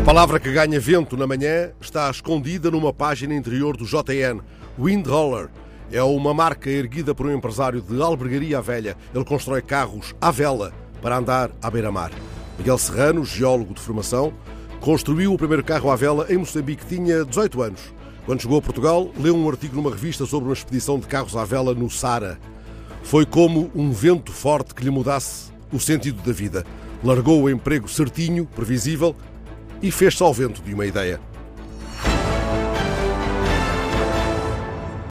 A palavra que ganha vento na manhã está escondida numa página interior do JN. Windroller é uma marca erguida por um empresário de albergaria velha. Ele constrói carros à vela para andar à beira-mar. Miguel Serrano, geólogo de formação, construiu o primeiro carro à vela em Moçambique. Tinha 18 anos. Quando chegou a Portugal, leu um artigo numa revista sobre uma expedição de carros à vela no Sara. Foi como um vento forte que lhe mudasse o sentido da vida. Largou o emprego certinho, previsível, e fez-se ao vento de uma ideia.